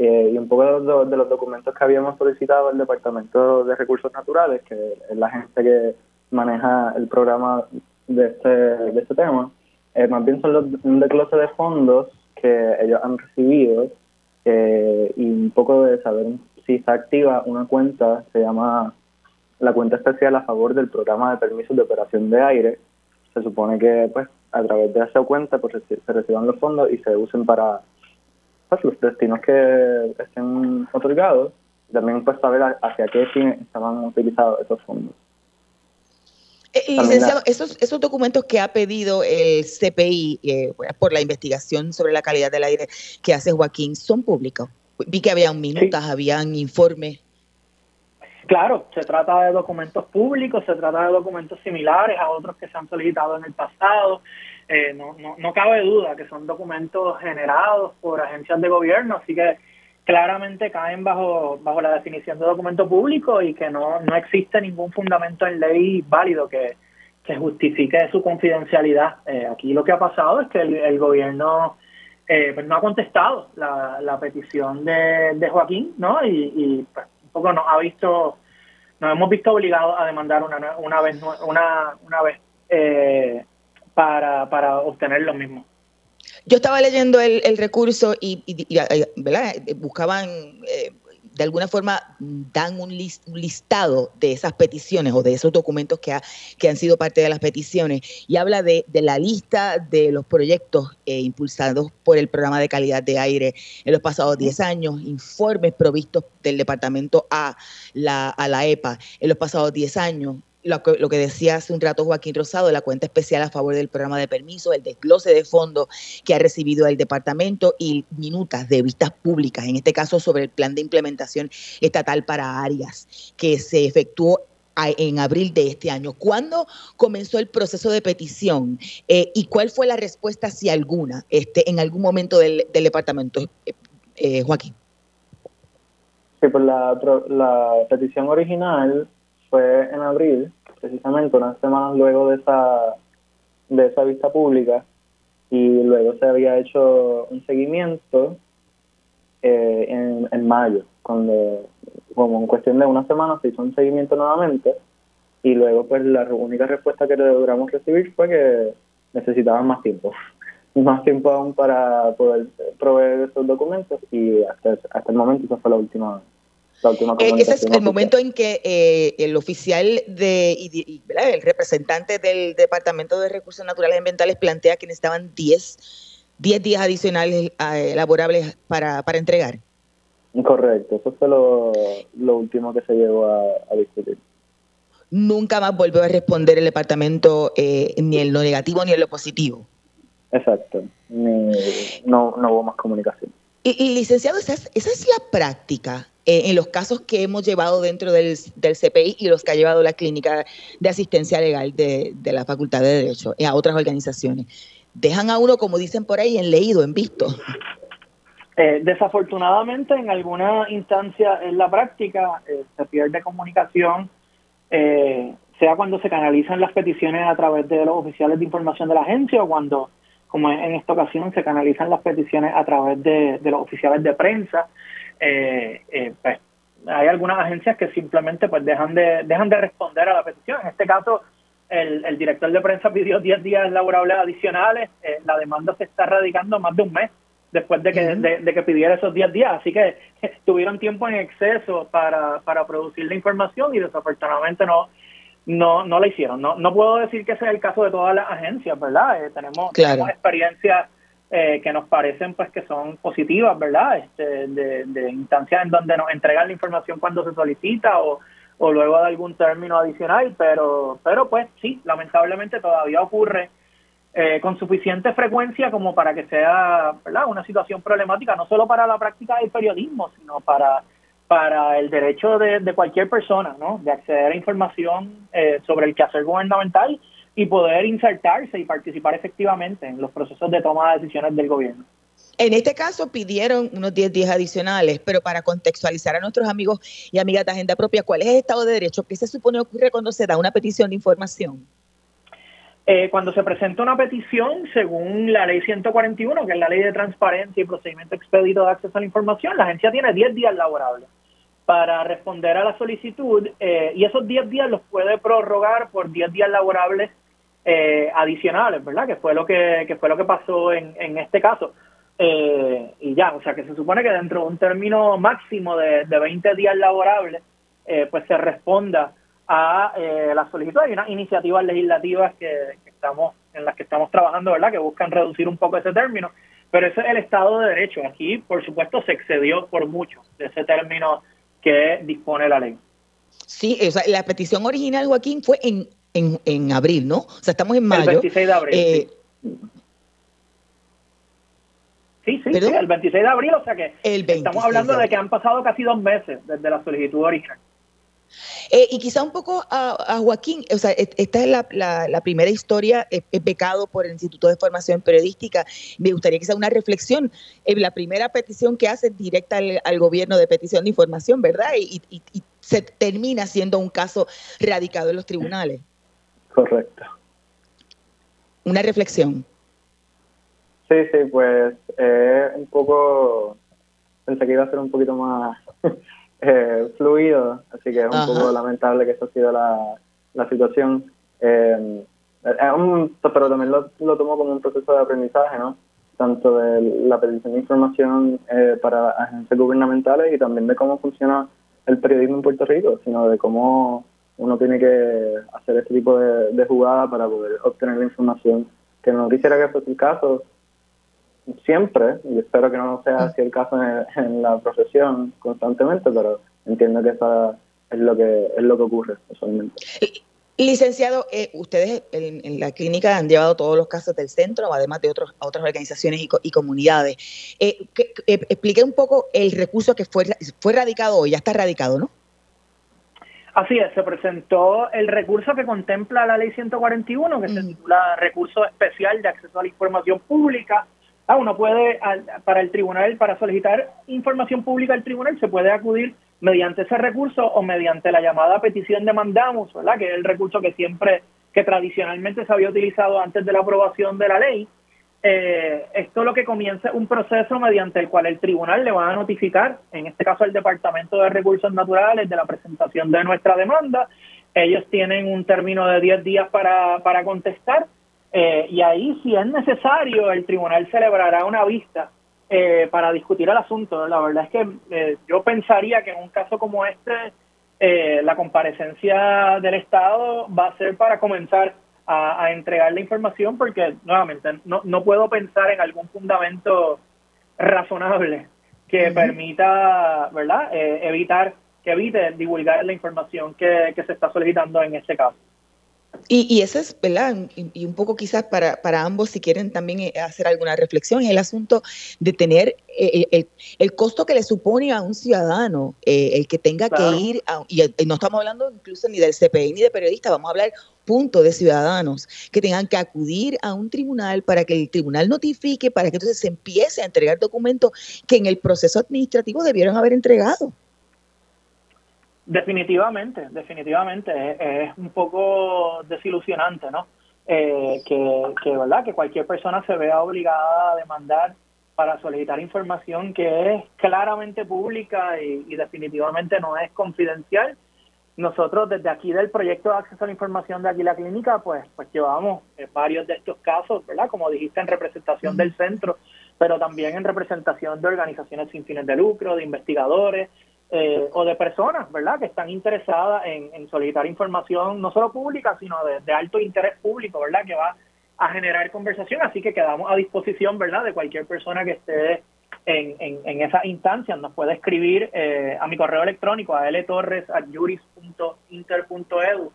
eh, y un poco de los, documentos que habíamos solicitado al Departamento de Recursos Naturales, que es la gente que maneja el programa de este, de este tema, eh, más bien son los, un desglose de fondos que ellos han recibido eh, y un poco de saber si está activa una cuenta, se llama la cuenta especial a favor del programa de permisos de operación de aire. Se supone que pues a través de esa cuenta pues, se reciban los fondos y se usen para pues, los destinos que estén otorgados, también pues saber hacia qué fin estaban utilizados esos fondos. Eh, licenciado, esos, esos documentos que ha pedido el CPI eh, por la investigación sobre la calidad del aire que hace Joaquín, ¿son públicos? Vi que habían minutas, habían informes. Claro, se trata de documentos públicos, se trata de documentos similares a otros que se han solicitado en el pasado. Eh, no, no, no cabe duda que son documentos generados por agencias de gobierno, así que claramente caen bajo, bajo la definición de documento público y que no, no existe ningún fundamento en ley válido que, que justifique su confidencialidad. Eh, aquí lo que ha pasado es que el, gobierno eh, pues no ha contestado la, la petición de, de Joaquín, ¿no? Y, y pues, un poco nos ha visto, nos hemos visto obligados a demandar una, una vez, una, una vez eh, para, para obtener lo mismo. Yo estaba leyendo el, recurso y, ¿verdad? buscaban, eh, de alguna forma, dan un, listado de esas peticiones o de esos documentos que, que han sido parte de las peticiones y habla de, la lista de los proyectos eh, impulsados por el programa de calidad de aire en los pasados 10 años, informes provistos del departamento a la, a la EPA en los pasados 10 años, lo que, lo que, decía hace un rato Joaquín Rosado, la cuenta especial a favor del programa de permiso, el desglose de fondos que ha recibido el departamento y minutas de vistas públicas, en este caso sobre el plan de implementación estatal para áreas que se efectuó en abril de este año. ¿Cuándo comenzó el proceso de petición eh, y cuál fue la respuesta, si alguna, este, en algún momento del, departamento, eh, eh, Joaquín? Sí, pues la petición original fue en abril, precisamente unas semanas luego de esa, de esa vista pública, y luego se había hecho un seguimiento eh, en, en mayo, cuando como en cuestión de una semana se hizo un seguimiento nuevamente y luego pues la única respuesta que logramos recibir fue que necesitaban más tiempo, más tiempo aún para poder proveer esos documentos y hasta, hasta el momento esa fue la última eh, ese es el momento en que eh, el oficial de, y, el representante del Departamento de Recursos Naturales y Ambientales plantea que necesitaban 10, 10 días adicionales eh, laborables para, para entregar. Correcto, eso fue lo, último que se llegó a, discutir. Nunca más volvió a responder el departamento ni en lo negativo ni en lo positivo. Exacto, no, no hubo más comunicación. Y, licenciado, esa es, esa es la práctica eh, en los casos que hemos llevado dentro del, CPI y los que ha llevado la Clínica de Asistencia Legal de, la Facultad de Derecho y a otras organizaciones. Dejan a uno, como dicen por ahí, en leído, en visto. Eh, desafortunadamente, en alguna instancia en la práctica eh, se pierde comunicación, sea cuando se canalizan las peticiones a través de los oficiales de información de la agencia o cuando, como en esta ocasión, se canalizan las peticiones a través de los oficiales de prensa eh, eh, pues hay algunas agencias que simplemente pues dejan de dejan de responder a la petición. En este caso, el, el director de prensa pidió 10 días laborables adicionales. Eh, la demanda se está radicando más de un mes después de que, de, que pidiera esos 10 días. Así que tuvieron tiempo en exceso para, para producir la información y desafortunadamente no no no la hicieron. No no puedo decir que es el caso de todas las agencias, ¿verdad? Eh, tenemos, tenemos experiencias eh, que nos parecen pues que son positivas, ¿verdad? Este, de, instancias en donde nos entregan la información cuando se solicita o, o luego de algún término adicional, pero, pero pues sí, lamentablemente todavía ocurre eh, con suficiente frecuencia como para que sea ¿verdad? una situación problemática, no solo para la práctica del periodismo, sino para, para el derecho de, de cualquier persona, ¿no? De acceder a información eh, sobre el quehacer gubernamental y poder insertarse y participar efectivamente en los procesos de toma de decisiones del gobierno. En este caso pidieron unos 10 días adicionales, pero para contextualizar a nuestros amigos y amigas de Agenda Propia, ¿cuál es el Estado de Derecho? ¿Qué se supone ocurre cuando se da una petición de información? Eh, cuando se presenta una petición, según la ley 141, que es la ley de transparencia y procedimiento expedito de acceso a la información, la agencia tiene 10 días laborables para responder a la solicitud eh, y esos 10 días los puede prorrogar por 10 días laborables eh, adicionales, ¿verdad? Que fue lo que, fue lo que pasó en, en este caso. Eh, y ya, o sea que se supone que dentro de un término máximo de, de 20 días laborables, eh, pues se responda a la solicitud. Hay unas iniciativas legislativas que, estamos en las que estamos trabajando, ¿verdad? Que buscan reducir un poco ese término, pero ese es el Estado de Derecho. Aquí, por supuesto, se excedió por mucho de ese término que dispone la ley. Sí, o sea, la petición original, Joaquín, fue en en, en abril, ¿no? O sea, estamos en mayo. El 26 de abril. Eh, sí. Sí, sí, el 26 de abril, o sea que estamos hablando de, que han pasado casi dos meses desde la solicitud original. Eh, y quizá un poco a, Joaquín, o sea, esta es la, primera historia, es, becado por el Instituto de Formación Periodística. Me gustaría que sea una reflexión. Eh, la primera petición que hace directa al, gobierno de petición de información, ¿verdad? y, se termina siendo un caso radicado en los tribunales. Correcto. Una reflexión. Sí, sí, pues eh, un poco, pensé que iba a ser un poquito más eh, fluido, así que es un poco lamentable que eso ha sido la, la situación. Eh, pero también lo, lo tomo como un proceso de aprendizaje, ¿no? Tanto de la petición de información eh, para agencias gubernamentales y también de cómo funciona el periodismo en Puerto Rico, sino de cómo uno tiene que hacer este tipo de, de jugada para poder obtener la información. Que no quisiera que fuese el caso siempre, y espero que no sea así el caso en, la profesión constantemente, pero entiendo que eso es lo que es lo que ocurre usualmente. Licenciado, eh, ustedes en, la clínica han llevado todos los casos del centro, además de otros, otras organizaciones y, comunidades. Eh, eh, explique un poco el recurso que fue, fue radicado hoy, ya está radicado, ¿no? Así es, se presentó el recurso que contempla la ley 141, que se titula Recurso Especial de Acceso a la Información Pública. Ah, uno puede, para el tribunal, para solicitar información pública al tribunal, se puede acudir mediante ese recurso o mediante la llamada petición de mandamos, ¿verdad? Que es el recurso que siempre, que tradicionalmente se había utilizado antes de la aprobación de la ley. Eh, esto lo que comienza un proceso mediante el cual el tribunal le va a notificar, en este caso el Departamento de Recursos Naturales, de la presentación de nuestra demanda. Ellos tienen un término de 10 días para, para contestar eh, y ahí, si es necesario, el tribunal celebrará una vista eh, para discutir el asunto. La verdad es que yo pensaría que en un caso como este, la comparecencia del Estado va a ser para comenzar a, entregar la información porque, nuevamente, no, no puedo pensar en algún fundamento razonable que permita, ¿verdad?, eh, evitar, que evite divulgar la información que, que se está solicitando en este caso. Y, y es, ¿verdad? Y, un poco quizás para, para, ambos, si quieren también eh, hacer alguna reflexión, es el asunto de tener eh, el, el, costo que le supone a un ciudadano el que tenga que ir, a, y no estamos hablando incluso ni del CPI ni de periodistas, vamos a hablar punto de ciudadanos que tengan que acudir a un tribunal para que el tribunal notifique, para que entonces se empiece a entregar documentos que en el proceso administrativo debieron haber entregado. Definitivamente, definitivamente. Es, un poco desilusionante, ¿no? Eh, que, ¿verdad? que cualquier persona se vea obligada a demandar para solicitar información que es claramente pública y definitivamente no es confidencial nosotros desde aquí del proyecto de acceso a la información de aquí la clínica, pues, pues llevamos eh, varios de estos casos, ¿verdad? Como dijiste, en representación del centro, pero también en representación de organizaciones sin fines de lucro, de investigadores eh, o de personas, ¿verdad? Que están interesadas en, solicitar información no solo pública, sino de, alto interés público, ¿verdad? Que va a generar conversación, así que quedamos a disposición, ¿verdad? De cualquier persona que esté en, en, en esas instancias nos puede escribir eh, a mi correo electrónico a ltorres.juris.inter.edu.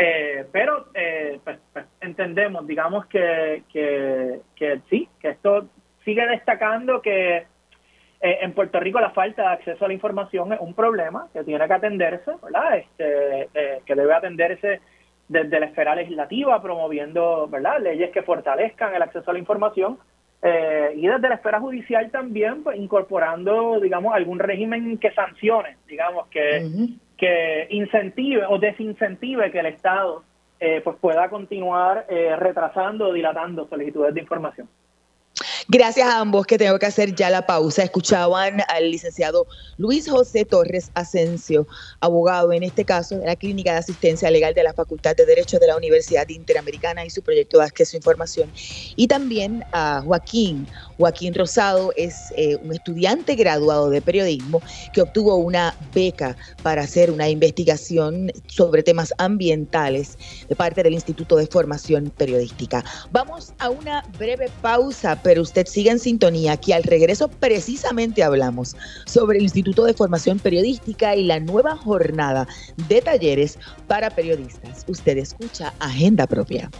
Eh, pero eh, pues, pues, entendemos, digamos que, que, sí, que esto sigue destacando que eh, en Puerto Rico la falta de acceso a la información es un problema que tiene que atenderse, ¿verdad? Este, que debe atenderse desde la esfera legislativa, promoviendo, ¿verdad? Leyes que fortalezcan el acceso a la información, eh, y desde la esfera judicial también, pues, incorporando, digamos, algún régimen que sancione, digamos, que, que incentive o desincentive que el Estado eh, pues pueda continuar eh, retrasando o dilatando solicitudes de información. Gracias a ambos que tengo que hacer ya la pausa. Escuchaban al licenciado Luis José Torres Asensio, abogado en este caso de la Clínica de Asistencia Legal de la Facultad de Derecho de la Universidad Interamericana y su proyecto de acceso a información. Y también a Joaquín. Joaquín Rosado es eh, un estudiante graduado de periodismo que obtuvo una beca para hacer una investigación sobre temas ambientales de parte del Instituto de Formación Periodística. Vamos a una breve pausa, pero usted siga en sintonía, que al regreso precisamente hablamos sobre el Instituto de Formación Periodística y la nueva jornada de talleres para periodistas. Usted escucha Agenda Propia.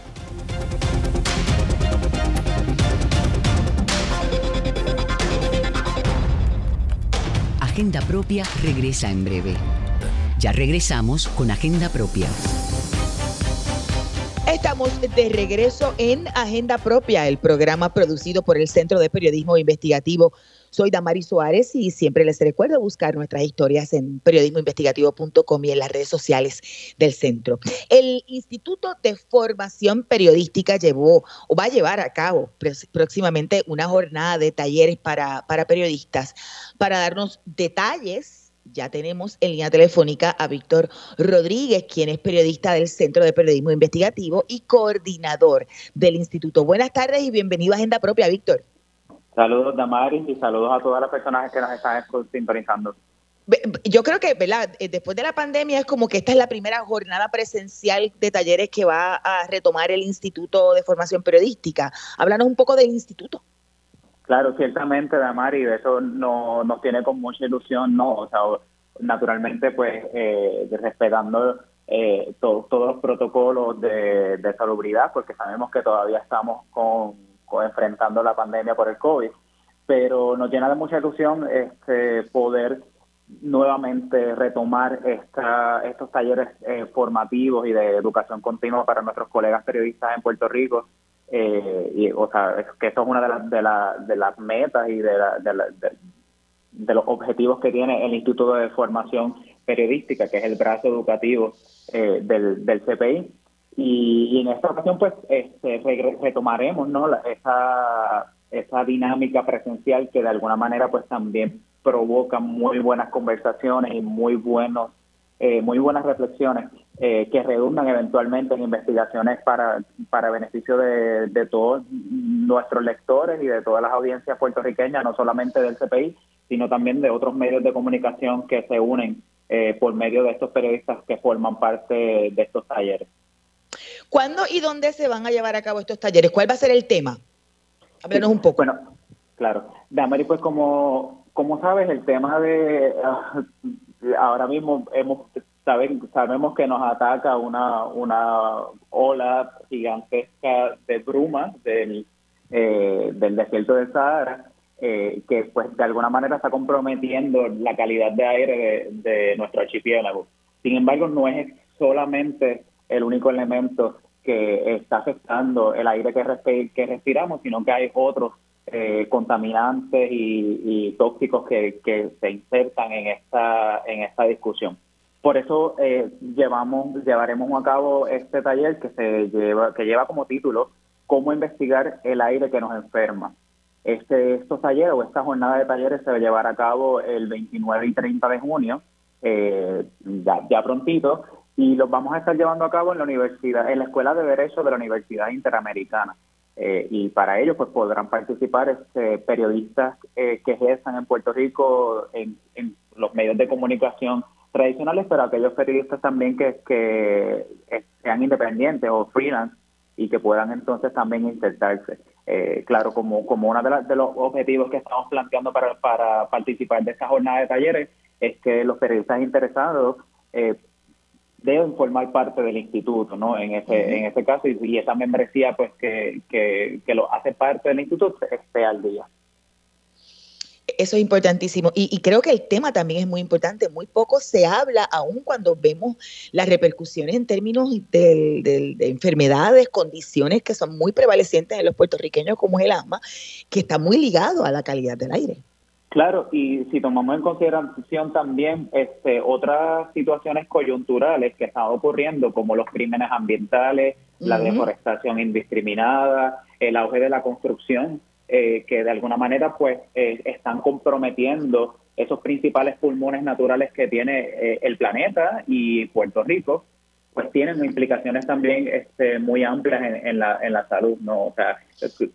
Agenda Propia regresa en breve. Ya regresamos con Agenda Propia. Estamos de regreso en Agenda Propia, el programa producido por el Centro de Periodismo Investigativo. Soy Damari Suárez y siempre les recuerdo buscar nuestras historias en periodismoinvestigativo.com y en las redes sociales del centro. El Instituto de Formación Periodística llevó o va a llevar a cabo próximamente una jornada de talleres para, para periodistas para darnos detalles ya tenemos en línea telefónica a Víctor Rodríguez, quien es periodista del Centro de Periodismo Investigativo y coordinador del instituto. Buenas tardes y bienvenido a Agenda Propia, Víctor. Saludos, Damaris, y saludos a todas las personas que nos están sintonizando. Yo creo que, ¿verdad? Eh, después de la pandemia es como que esta es la primera jornada presencial de talleres que va a retomar el Instituto de Formación Periodística. Háblanos un poco del instituto. Claro, ciertamente, Damari, eso no, nos tiene con mucha ilusión, ¿no? O sea, naturalmente, pues, eh, respetando eh, todos los protocolos de, de, salubridad, porque sabemos que todavía estamos con, enfrentando la pandemia por el COVID, pero nos llena de mucha ilusión este poder nuevamente retomar esta, estos talleres eh, formativos y de educación continua para nuestros colegas periodistas en Puerto Rico eh, y, o sea, que eso es una de, las de, la, de las metas y de, de, de, los objetivos que tiene el Instituto de Formación Periodística, que es el brazo educativo eh, del, del CPI. Y, en esta ocasión, pues, este, retomaremos ¿no? esa, esa dinámica presencial que de alguna manera, pues, también provoca muy buenas conversaciones y muy buenos eh, muy buenas reflexiones eh, que redundan eventualmente en investigaciones para, para beneficio de, de, todos nuestros lectores y de todas las audiencias puertorriqueñas, no solamente del CPI, sino también de otros medios de comunicación que se unen eh, por medio de estos periodistas que forman parte de estos talleres. ¿Cuándo y dónde se van a llevar a cabo estos talleres? ¿Cuál va a ser el tema? Háblanos un poco. Bueno, claro. Damari, pues como, como sabes, el tema de... Ah, ahora mismo hemos sabemos que nos ataca una, una ola gigantesca de bruma del, eh, del desierto de Sahara, eh, que pues de alguna manera está comprometiendo la calidad de aire de, nuestro archipiélago. Sin embargo, no es solamente el único elemento que está afectando el aire que, que respiramos, sino que hay otros eh, contaminantes y, tóxicos que, que, se insertan en esta, en esta discusión. Por eso eh, llevamos, llevaremos a cabo este taller que se lleva, que lleva como título Cómo investigar el aire que nos enferma. Este, estos talleres o esta jornada de talleres se va a llevar a cabo el 29 y 30 de junio, eh, ya, ya prontito, y los vamos a estar llevando a cabo en la universidad, en la Escuela de Derecho de la Universidad Interamericana. Eh, y para ello pues podrán participar este, periodistas eh, que ejerzan en Puerto Rico en, en, los medios de comunicación tradicionales, pero aquellos periodistas también que, que sean independientes o freelance y que puedan entonces también insertarse. Eh, claro, como, como uno de, de, los objetivos que estamos planteando para, para participar de esta jornada de talleres es que los periodistas interesados eh, deben formar parte del instituto, ¿no? En ese, en ese caso, y, esa membresía, pues, que, que, que lo hace parte del instituto, esté al día. Eso es importantísimo. Y, creo que el tema también es muy importante. Muy poco se habla, aún cuando vemos las repercusiones en términos de, de, enfermedades, condiciones que son muy prevalecientes en los puertorriqueños, como es el asma, que está muy ligado a la calidad del aire. Claro, y si tomamos en consideración también este, otras situaciones coyunturales que están ocurriendo, como los crímenes ambientales, la deforestación indiscriminada, el auge de la construcción, eh, que de alguna manera pues eh, están comprometiendo esos principales pulmones naturales que tiene eh, el planeta y Puerto Rico, pues tienen implicaciones también este, muy amplias en, la, en la salud, ¿no? O sea,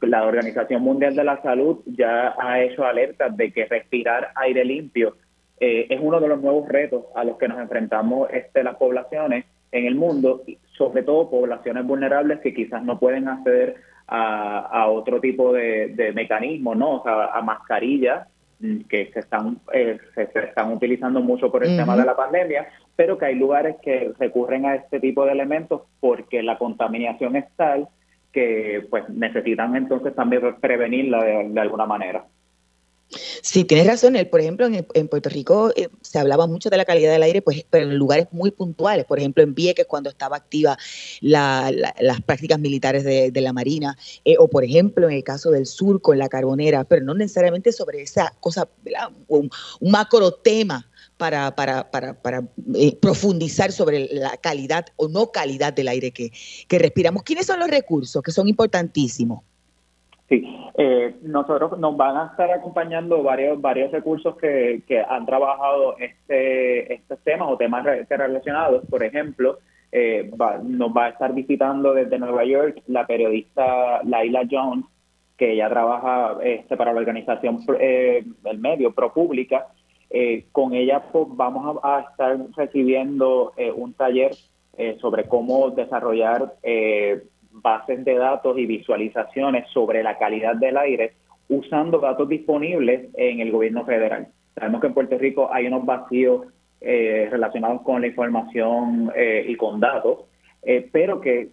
la Organización Mundial de la Salud ya ha hecho alertas de que respirar aire limpio es uno de los nuevos retos a los que nos enfrentamos este, las poblaciones en el mundo, sobre todo poblaciones vulnerables que quizás no pueden acceder a, otro tipo de, de mecanismos, ¿no? O sea, a mascarillas mm, que se están, eh, se, están utilizando mucho por el tema de la pandemia, pero que hay lugares que recurren a este tipo de elementos porque la contaminación es tal que pues necesitan entonces también prevenirla de alguna manera. Sí, tienes razón. por ejemplo, en, Puerto Rico eh, se hablaba mucho de la calidad del aire, pues, pero en lugares muy puntuales. Por ejemplo, en Vieques, cuando estaba activa las prácticas militares de, la Marina, eh, o por ejemplo, en el caso del sur con la carbonera, pero no necesariamente sobre esa cosa, un, macro tema para, para, para, para eh, profundizar sobre la calidad o no calidad del aire que, que respiramos. ¿Quiénes son los recursos que son importantísimos? Sí, eh, nosotros nos van a estar acompañando varios varios recursos que, que han trabajado este estos temas o temas relacionados. Por ejemplo, eh, nos va a estar visitando desde Nueva York la periodista Laila Jones, que ella trabaja este, para la organización eh, el medio ProPublica. Eh, con ella pues, vamos a, estar recibiendo un taller sobre cómo desarrollar bases de datos y visualizaciones sobre la calidad del aire usando datos disponibles en el gobierno federal. Sabemos que en Puerto Rico hay unos vacíos eh, relacionados con la información eh, y con datos, eh, pero que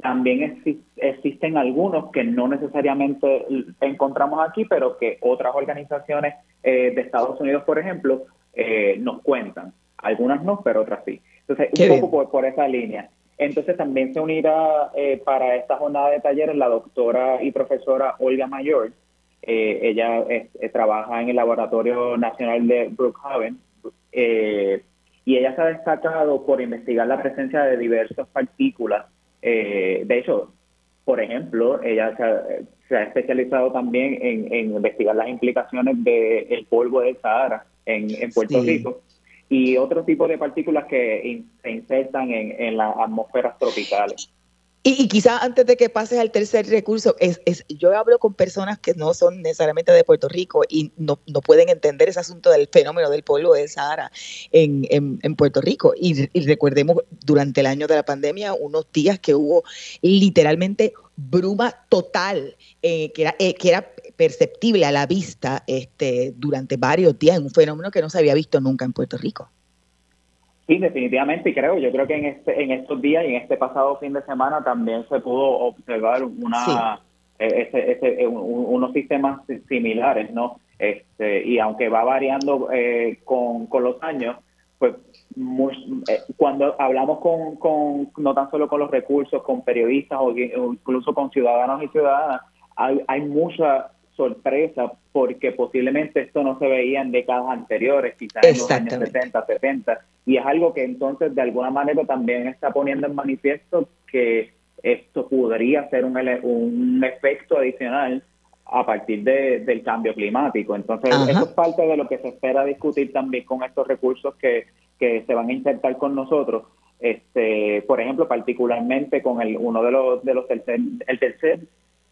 también existen algunos que no necesariamente encontramos aquí, pero que otras organizaciones de Estados Unidos, por ejemplo, nos cuentan. Algunas no, pero otras sí. Entonces, un poco por, por esa línea. Entonces también se unirá eh, para esta jornada de talleres la doctora y profesora Olga Mayor. Eh, ella trabaja en el Laboratorio Nacional de Brookhaven. Eh, y ella se ha destacado por investigar la presencia de diversas partículas. Eh, de hecho, por ejemplo, ella se ha, especializado también en, investigar las implicaciones del polvo del Sahara en, Puerto Rico y otro tipo de partículas que se insertan en, en las atmósferas tropicales. Y, quizá antes de que pases al tercer recurso, es, es, yo hablo con personas que no son necesariamente de Puerto Rico y no, no pueden entender ese asunto del fenómeno del polvo del Sahara en, en, Puerto Rico. Y, recordemos, durante el año de la pandemia, unos días que hubo literalmente bruma total, eh, que, era, eh, que era perceptible a la vista este, durante varios días, un fenómeno que no se había visto nunca en Puerto Rico. Sí, definitivamente, y creo, yo creo que en, este, en estos días y en este pasado fin de semana también se pudo observar una eh, ese, eh, unos sistemas similares, ¿no? Este, y aunque va variando eh, con, con los años, pues cuando hablamos con, con, no tan solo con los recursos, con periodistas o incluso con ciudadanos y ciudadanas, hay, hay mucha sorpresa porque posiblemente esto no se veía en décadas anteriores, quizás en los años 70, 70, y es algo que entonces de alguna manera también está poniendo en manifiesto que esto podría ser un, un efecto adicional a partir de, del cambio climático. Entonces, eso es parte de lo que se espera discutir también con estos recursos que, que se van a insertar con nosotros. Este, por ejemplo, particularmente con el uno de los de los tercer, el tercer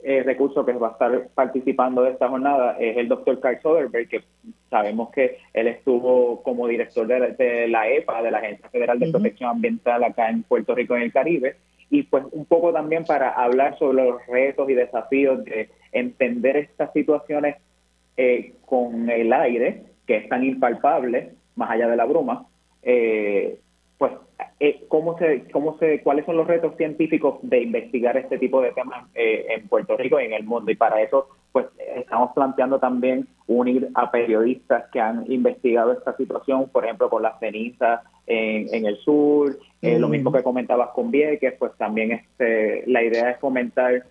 eh, recurso que va a estar participando de esta jornada es el doctor Carl Soderberg, que sabemos que él estuvo como director de, la EPA, de la Agencia Federal de Protección Ambiental acá en Puerto Rico, en el Caribe, y pues un poco también para hablar sobre los retos y desafíos de entender estas situaciones eh, con el aire, que es tan impalpable, más allá de la bruma, eh, eh, cómo se, cómo se, cuáles son los retos científicos de investigar este tipo de temas eh, en Puerto Rico y en el mundo. Y para eso, pues estamos planteando también unir a periodistas que han investigado esta situación, por ejemplo, con las cenizas en, en el sur, eh, lo mismo que comentabas con Vieques, pues también este, la idea es fomentar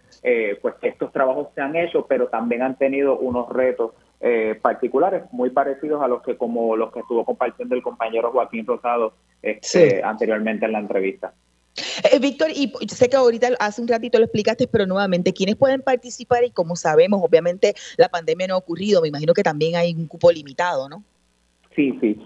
pues que estos trabajos se han hecho, pero también han tenido unos retos eh, particulares muy parecidos a los que como los que estuvo compartiendo el compañero Joaquín Rosado este, anteriormente en la entrevista. Eh, Víctor, y sé que ahorita hace un ratito lo explicaste, pero nuevamente, ¿quiénes pueden participar? Y como sabemos, obviamente la pandemia no ha ocurrido, me imagino que también hay un cupo limitado, ¿no? Sí, sí,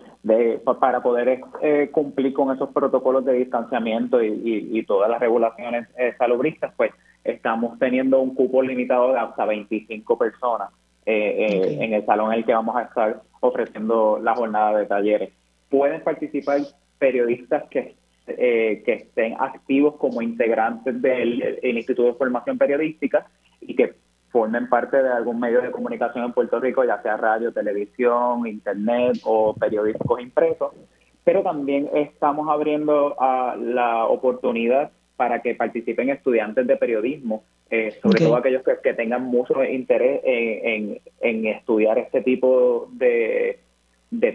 para poder eh, cumplir con esos protocolos de distanciamiento y, todas las regulaciones salubristas, pues estamos teniendo un cupo limitado de hasta 25 personas eh, eh, en el salón en el que vamos a estar ofreciendo la jornada de talleres. Pueden participar periodistas que, eh, que estén activos como integrantes del Instituto de Formación Periodística y que formen parte de algún medio de comunicación en Puerto Rico, ya sea radio, televisión, internet o periódicos impresos. Pero también estamos abriendo a la oportunidad para que participen estudiantes de periodismo eh, sobre todo aquellos que, tengan mucho interés en, estudiar este tipo de,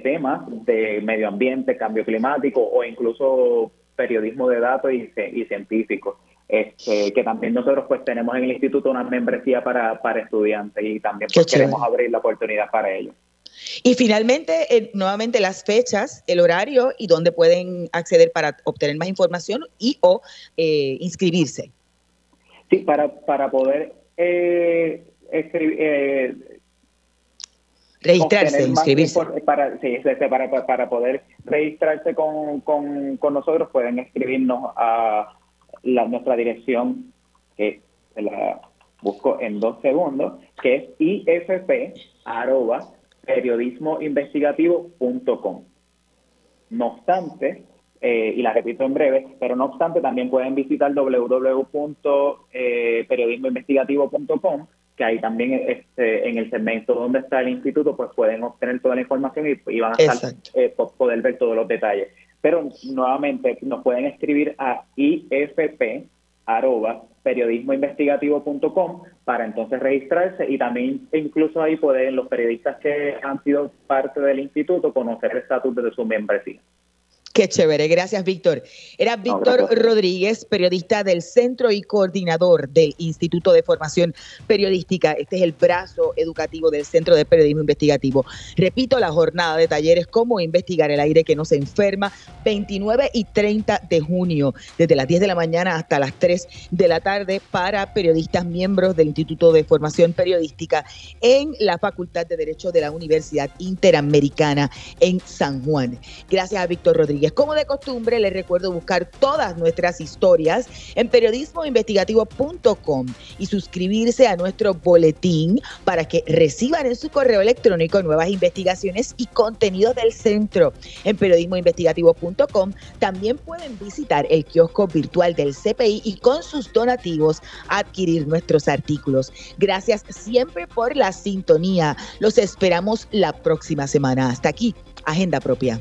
temas de medio ambiente, cambio climático o incluso periodismo de datos y, científico. Este, que también nosotros pues tenemos en el instituto una membresía para, estudiantes y también pues, queremos abrir la oportunidad para ellos. Y finalmente, eh, nuevamente las fechas, el horario y dónde pueden acceder para obtener más información y o eh, inscribirse. Sí, para, para poder eh, escribir, eh, registrarse, inscribirse. Para, sí, para, para poder registrarse con, con, con nosotros pueden escribirnos a la, nuestra dirección, que la busco en dos segundos, que es ifp arroba periodismoinvestigativo.com. No obstante, eh, y la repito en breve, pero no obstante también pueden visitar www.periodismoinvestigativo.com, que ahí también este, en el segmento donde está el instituto, pues pueden obtener toda la información y, van a eh, poder ver todos los detalles. Pero nuevamente nos pueden escribir a ifp periodismoinvestigativo.com para entonces registrarse y también incluso ahí pueden los periodistas que han sido parte del instituto conocer el estatus de su membresía. Qué chévere, gracias Víctor. Era Víctor Rodríguez, periodista del centro y coordinador del Instituto de Formación Periodística. Este es el brazo educativo del Centro de Periodismo Investigativo. Repito, la jornada de talleres Cómo investigar el aire que nos enferma, 29 y 30 de junio, desde las 10 de la mañana hasta las 3 de la tarde para periodistas miembros del Instituto de Formación Periodística en la Facultad de Derecho de la Universidad Interamericana en San Juan. Gracias a Víctor Como de costumbre, les recuerdo buscar todas nuestras historias en periodismoinvestigativo.com y suscribirse a nuestro boletín para que reciban en su correo electrónico nuevas investigaciones y contenidos del centro. En periodismoinvestigativo.com también pueden visitar el kiosco virtual del CPI y con sus donativos adquirir nuestros artículos. Gracias siempre por la sintonía. Los esperamos la próxima semana. Hasta aquí, Agenda Propia.